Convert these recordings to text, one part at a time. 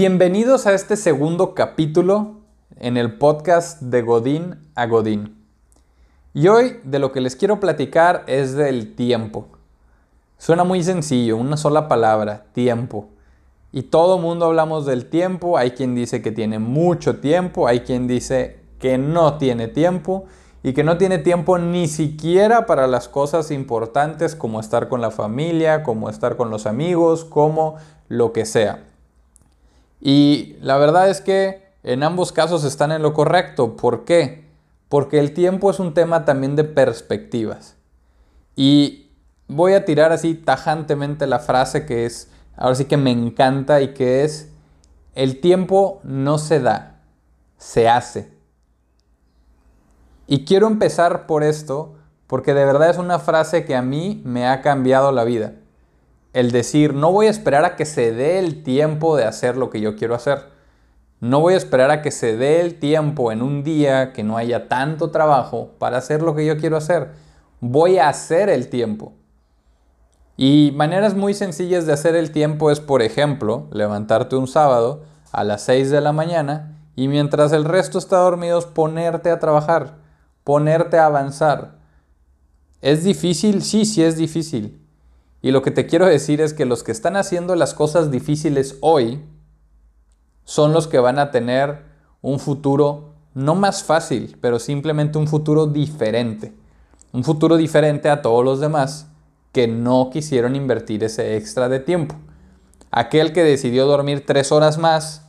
Bienvenidos a este segundo capítulo en el podcast de Godín a Godín. Y hoy de lo que les quiero platicar es del tiempo. Suena muy sencillo, una sola palabra, tiempo. Y todo mundo hablamos del tiempo, hay quien dice que tiene mucho tiempo, hay quien dice que no tiene tiempo y que no tiene tiempo ni siquiera para las cosas importantes como estar con la familia, como estar con los amigos, como lo que sea. Y la verdad es que en ambos casos están en lo correcto. ¿Por qué? Porque el tiempo es un tema también de perspectivas. Y voy a tirar así tajantemente la frase que es, ahora sí que me encanta y que es, el tiempo no se da, se hace. Y quiero empezar por esto porque de verdad es una frase que a mí me ha cambiado la vida el decir, no voy a esperar a que se dé el tiempo de hacer lo que yo quiero hacer. No voy a esperar a que se dé el tiempo en un día que no haya tanto trabajo para hacer lo que yo quiero hacer. Voy a hacer el tiempo. Y maneras muy sencillas de hacer el tiempo es, por ejemplo, levantarte un sábado a las 6 de la mañana y mientras el resto está dormido ponerte a trabajar, ponerte a avanzar. ¿Es difícil? Sí, sí es difícil. Y lo que te quiero decir es que los que están haciendo las cosas difíciles hoy son los que van a tener un futuro no más fácil, pero simplemente un futuro diferente. Un futuro diferente a todos los demás que no quisieron invertir ese extra de tiempo. Aquel que decidió dormir tres horas más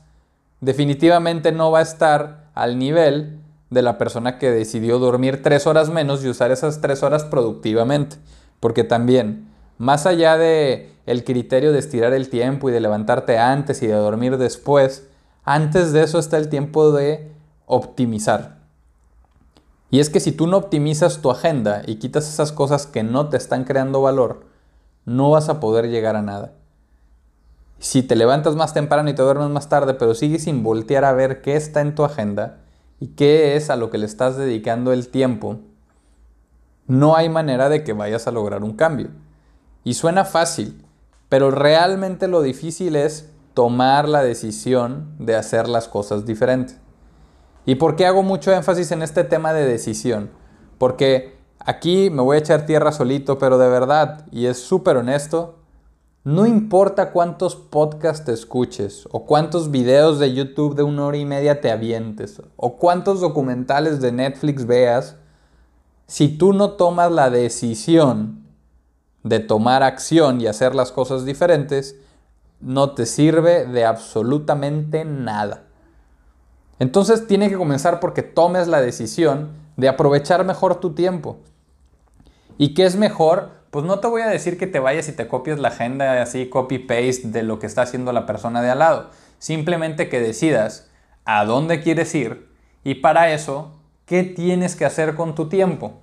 definitivamente no va a estar al nivel de la persona que decidió dormir tres horas menos y usar esas tres horas productivamente. Porque también más allá de el criterio de estirar el tiempo y de levantarte antes y de dormir después, antes de eso está el tiempo de optimizar. Y es que si tú no optimizas tu agenda y quitas esas cosas que no te están creando valor, no vas a poder llegar a nada. Si te levantas más temprano y te duermes más tarde, pero sigues sin voltear a ver qué está en tu agenda y qué es a lo que le estás dedicando el tiempo, no hay manera de que vayas a lograr un cambio. Y suena fácil, pero realmente lo difícil es tomar la decisión de hacer las cosas diferentes. ¿Y por qué hago mucho énfasis en este tema de decisión? Porque aquí me voy a echar tierra solito, pero de verdad, y es súper honesto, no importa cuántos podcasts escuches, o cuántos videos de YouTube de una hora y media te avientes, o cuántos documentales de Netflix veas, si tú no tomas la decisión de tomar acción y hacer las cosas diferentes, no te sirve de absolutamente nada. Entonces tiene que comenzar porque tomes la decisión de aprovechar mejor tu tiempo. ¿Y qué es mejor? Pues no te voy a decir que te vayas y te copies la agenda así copy-paste de lo que está haciendo la persona de al lado. Simplemente que decidas a dónde quieres ir y para eso, ¿qué tienes que hacer con tu tiempo?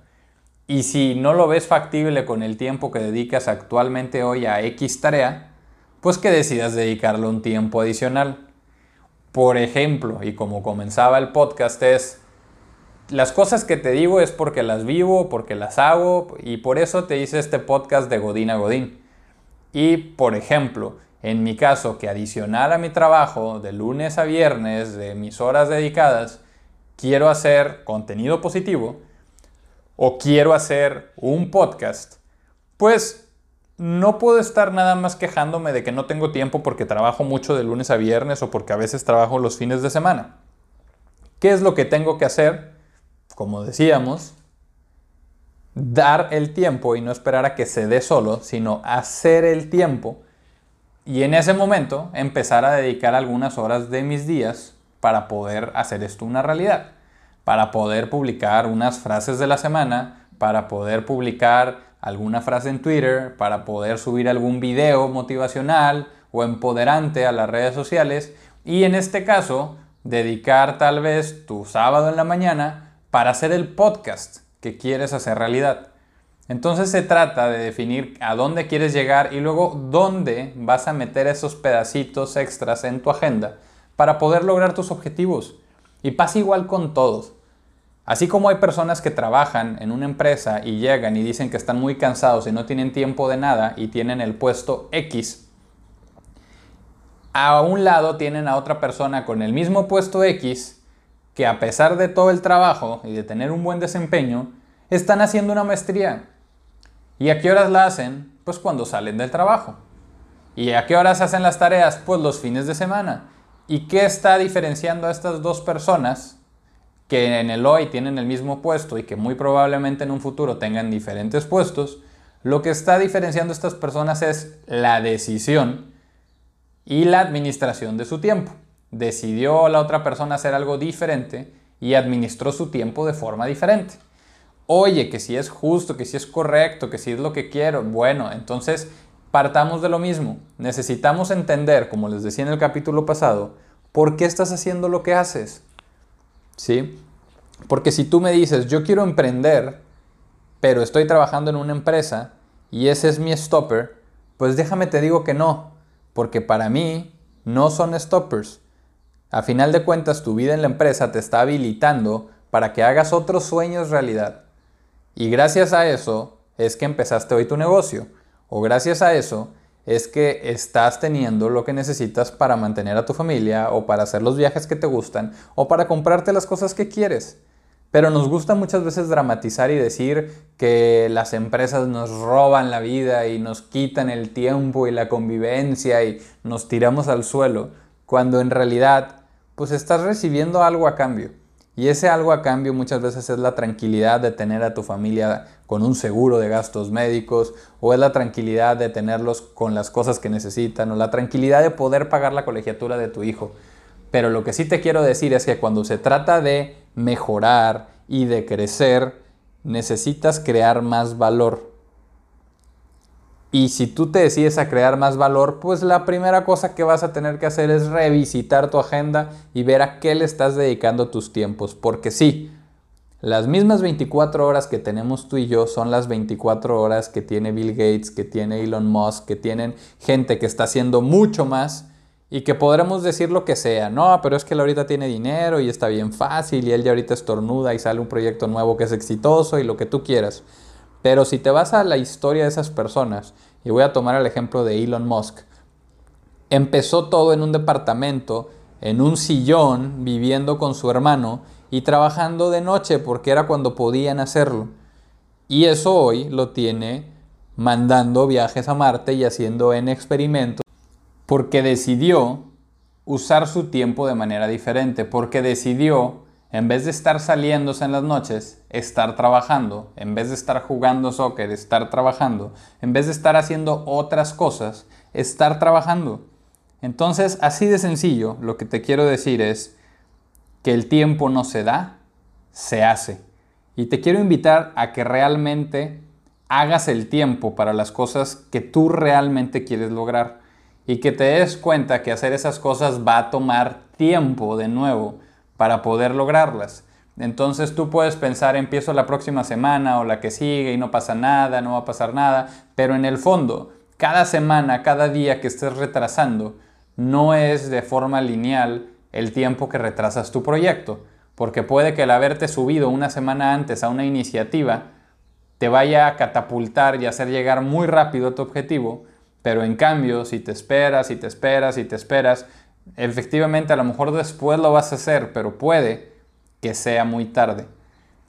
Y si no lo ves factible con el tiempo que dedicas actualmente hoy a X tarea, pues que decidas dedicarle un tiempo adicional. Por ejemplo, y como comenzaba el podcast, es las cosas que te digo es porque las vivo, porque las hago y por eso te hice este podcast de Godín a Godín. Y por ejemplo, en mi caso, que adicional a mi trabajo de lunes a viernes, de mis horas dedicadas, quiero hacer contenido positivo, o quiero hacer un podcast, pues no puedo estar nada más quejándome de que no tengo tiempo porque trabajo mucho de lunes a viernes o porque a veces trabajo los fines de semana. ¿Qué es lo que tengo que hacer? Como decíamos, dar el tiempo y no esperar a que se dé solo, sino hacer el tiempo y en ese momento empezar a dedicar algunas horas de mis días para poder hacer esto una realidad para poder publicar unas frases de la semana, para poder publicar alguna frase en Twitter, para poder subir algún video motivacional o empoderante a las redes sociales y en este caso dedicar tal vez tu sábado en la mañana para hacer el podcast que quieres hacer realidad. Entonces se trata de definir a dónde quieres llegar y luego dónde vas a meter esos pedacitos extras en tu agenda para poder lograr tus objetivos. Y pasa igual con todos. Así como hay personas que trabajan en una empresa y llegan y dicen que están muy cansados y no tienen tiempo de nada y tienen el puesto X, A un lado tienen a otra persona con el mismo puesto X que a pesar de todo el trabajo y de tener un buen desempeño, están haciendo una maestría. ¿Y a qué horas la hacen? Pues cuando salen del trabajo. ¿Y a qué horas hacen las tareas? Pues los fines de semana. ¿Y qué está diferenciando a estas dos personas que en el hoy tienen el mismo puesto y que muy probablemente en un futuro tengan diferentes puestos? Lo que está diferenciando a estas personas es la decisión y la administración de su tiempo. Decidió la otra persona hacer algo diferente y administró su tiempo de forma diferente. Oye, que si es justo, que si es correcto, que si es lo que quiero, bueno, entonces partamos de lo mismo. Necesitamos entender, como les decía en el capítulo pasado, por qué estás haciendo lo que haces. ¿Sí? Porque si tú me dices, yo quiero emprender, pero estoy trabajando en una empresa y ese es mi stopper, pues déjame te digo que no, porque para mí no son stoppers. A final de cuentas, tu vida en la empresa te está habilitando para que hagas otros sueños realidad. Y gracias a eso es que empezaste hoy tu negocio. O gracias a eso es que estás teniendo lo que necesitas para mantener a tu familia o para hacer los viajes que te gustan o para comprarte las cosas que quieres. Pero nos gusta muchas veces dramatizar y decir que las empresas nos roban la vida y nos quitan el tiempo y la convivencia y nos tiramos al suelo, cuando en realidad pues estás recibiendo algo a cambio. Y ese algo a cambio muchas veces es la tranquilidad de tener a tu familia con un seguro de gastos médicos, o es la tranquilidad de tenerlos con las cosas que necesitan, o la tranquilidad de poder pagar la colegiatura de tu hijo. Pero lo que sí te quiero decir es que cuando se trata de mejorar y de crecer, necesitas crear más valor. Y si tú te decides a crear más valor, pues la primera cosa que vas a tener que hacer es revisitar tu agenda y ver a qué le estás dedicando tus tiempos. Porque sí, las mismas 24 horas que tenemos tú y yo son las 24 horas que tiene Bill Gates, que tiene Elon Musk, que tienen gente que está haciendo mucho más y que podremos decir lo que sea, no, pero es que él ahorita tiene dinero y está bien fácil y él ya ahorita estornuda y sale un proyecto nuevo que es exitoso y lo que tú quieras. Pero si te vas a la historia de esas personas, y voy a tomar el ejemplo de Elon Musk, empezó todo en un departamento, en un sillón, viviendo con su hermano y trabajando de noche porque era cuando podían hacerlo. Y eso hoy lo tiene mandando viajes a Marte y haciendo en experimentos porque decidió usar su tiempo de manera diferente, porque decidió, en vez de estar saliéndose en las noches, estar trabajando, en vez de estar jugando soccer, estar trabajando, en vez de estar haciendo otras cosas, estar trabajando. Entonces, así de sencillo, lo que te quiero decir es que el tiempo no se da, se hace. Y te quiero invitar a que realmente hagas el tiempo para las cosas que tú realmente quieres lograr y que te des cuenta que hacer esas cosas va a tomar tiempo de nuevo para poder lograrlas. Entonces tú puedes pensar, empiezo la próxima semana o la que sigue y no pasa nada, no va a pasar nada, pero en el fondo, cada semana, cada día que estés retrasando, no es de forma lineal el tiempo que retrasas tu proyecto, porque puede que el haberte subido una semana antes a una iniciativa te vaya a catapultar y hacer llegar muy rápido a tu objetivo, pero en cambio, si te esperas y te esperas y te esperas, efectivamente a lo mejor después lo vas a hacer, pero puede que sea muy tarde.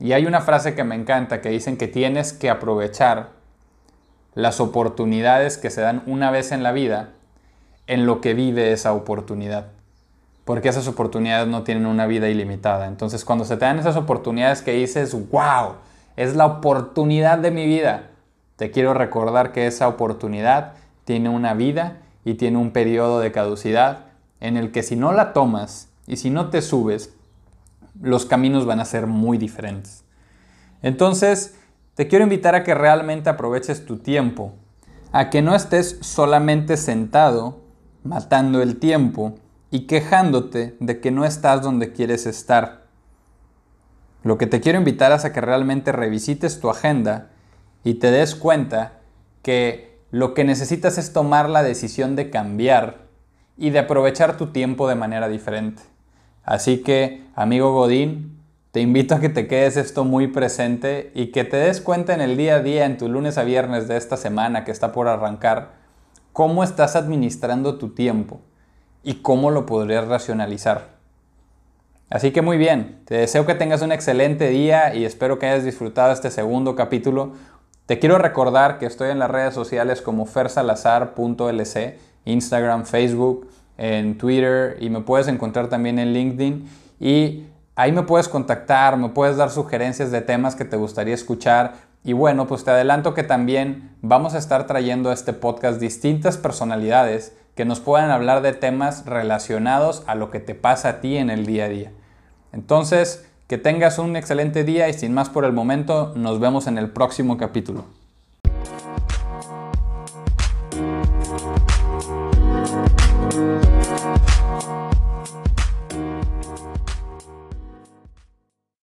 Y hay una frase que me encanta que dicen que tienes que aprovechar las oportunidades que se dan una vez en la vida en lo que vive esa oportunidad. Porque esas oportunidades no tienen una vida ilimitada. Entonces cuando se te dan esas oportunidades que dices, wow, es la oportunidad de mi vida, te quiero recordar que esa oportunidad tiene una vida y tiene un periodo de caducidad en el que si no la tomas y si no te subes, los caminos van a ser muy diferentes. Entonces, te quiero invitar a que realmente aproveches tu tiempo, a que no estés solamente sentado matando el tiempo y quejándote de que no estás donde quieres estar. Lo que te quiero invitar es a que realmente revisites tu agenda y te des cuenta que lo que necesitas es tomar la decisión de cambiar y de aprovechar tu tiempo de manera diferente. Así que, amigo Godín, te invito a que te quedes esto muy presente y que te des cuenta en el día a día, en tu lunes a viernes de esta semana que está por arrancar, cómo estás administrando tu tiempo. y cómo lo podrías racionalizar. Así que muy bien, te deseo que tengas un excelente día y espero que hayas disfrutado este segundo capítulo. Te quiero recordar que estoy en las redes sociales como fersalazar.lc, Instagram, Facebook, en Twitter y me puedes encontrar también en LinkedIn y ahí me puedes contactar, me puedes dar sugerencias de temas que te gustaría escuchar y bueno, pues te adelanto que también vamos a estar trayendo a este podcast distintas personalidades que nos puedan hablar de temas relacionados a lo que te pasa a ti en el día a día. Entonces, que tengas un excelente día y sin más por el momento, nos vemos en el próximo capítulo.